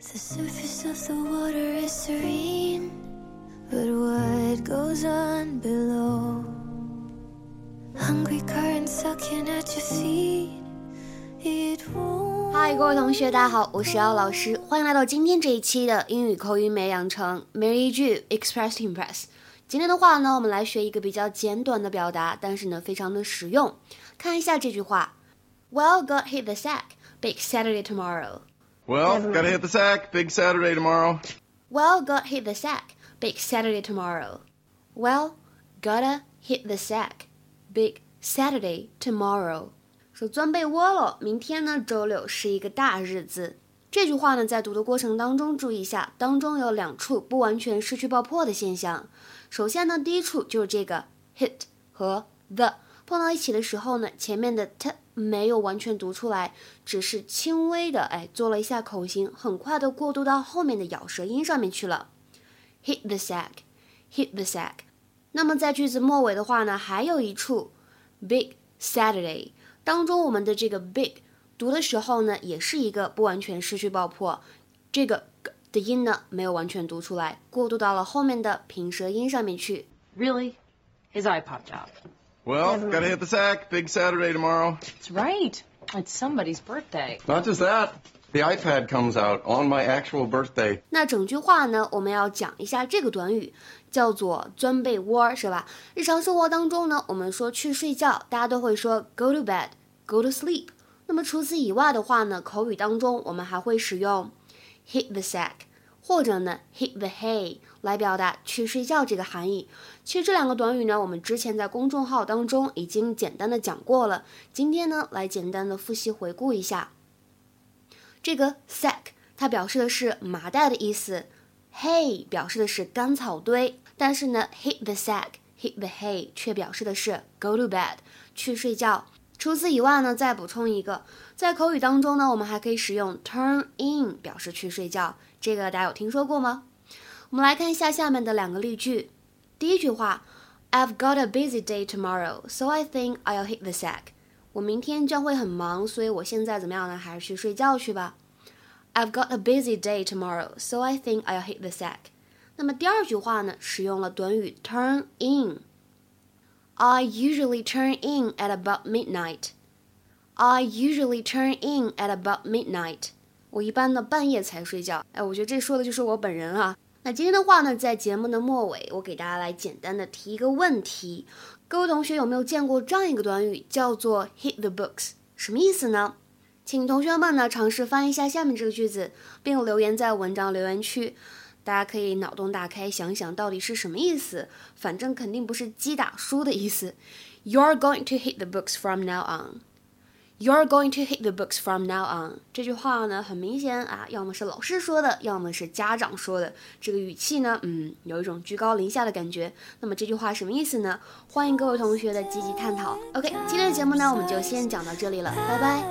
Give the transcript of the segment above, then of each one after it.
The surface of the water is serene, but what goes on below? Hungry currents sucking at your feet. It won't. Hi,，各位同学，大家好，我是姚老师，欢迎来到今天这一期的英语口语美养成每日一句 Express Impress。今天的话呢，我们来学一个比较简短的表达，但是呢，非常的实用。看一下这句话：Well, got hit the sack. Big Saturday tomorrow. Well, gotta hit the sack. Big Saturday tomorrow. Well, got hit the sack. Big Saturday tomorrow. Well, gotta hit the sack. Big Saturday tomorrow. 说钻被窝了，明天呢，周六是一个大日子。这句话呢，在读的过程当中，注意一下，当中有两处不完全失去爆破的现象。首先呢，第一处就是这个 hit 和 the 碰到一起的时候呢，前面的 t 没有完全读出来，只是轻微的哎做了一下口型，很快的过渡到后面的咬舌音上面去了。hit the sack，hit the sack。那么在句子末尾的话呢，还有一处 big Saturday。当中，我们的这个 big 读的时候呢，也是一个不完全失去爆破，这个的音呢没有完全读出来，过渡到了后面的平舌音上面去。Really? His eye popped out. Well, gotta hit the sack. Big Saturday tomorrow. That's right. It's somebody's birthday. Not just that. The iPad comes out on my actual birthday. 那整句话呢，我们要讲一下这个短语，叫做钻被窝，是吧？日常生活当中呢，我们说去睡觉，大家都会说 go to bed。Go to sleep。那么除此以外的话呢，口语当中我们还会使用 hit the sack， 或者呢 hit the hay 来表达去睡觉这个含义。其实这两个短语呢，我们之前在公众号当中已经简单的讲过了。今天呢，来简单的复习回顾一下。这个 sack 它表示的是麻袋的意思，hay 表示的是干草堆，但是呢 hit the sack，hit the hay 却表示的是 go to bed，去睡觉。除此以外呢，再补充一个，在口语当中呢，我们还可以使用 turn in 表示去睡觉，这个大家有听说过吗？我们来看一下下面的两个例句。第一句话，I've got a busy day tomorrow, so I think I'll hit the sack。我明天将会很忙，所以我现在怎么样呢？还是去睡觉去吧。I've got a busy day tomorrow, so I think I'll hit the sack。那么第二句话呢，使用了短语 turn in。I usually turn in at about midnight. I usually turn in at about midnight. 我一般呢半夜才睡觉。哎，我觉得这说的就是我本人啊。那今天的话呢，在节目的末尾，我给大家来简单的提一个问题：各位同学有没有见过这样一个短语，叫做 hit the books？什么意思呢？请同学们呢尝试翻译一下下面这个句子，并留言在文章留言区。大家可以脑洞大开，想想到底是什么意思。反正肯定不是击打书的意思。You're going to hit the books from now on. You're going to hit the books from now on. 这句话呢，很明显啊，要么是老师说的，要么是家长说的。这个语气呢，嗯，有一种居高临下的感觉。那么这句话什么意思呢？欢迎各位同学的积极探讨。OK，今天的节目呢，我们就先讲到这里了，拜拜。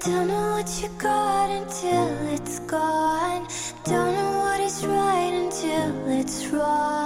Don't know what you got until it's gone. Don't know what is right until it's wrong.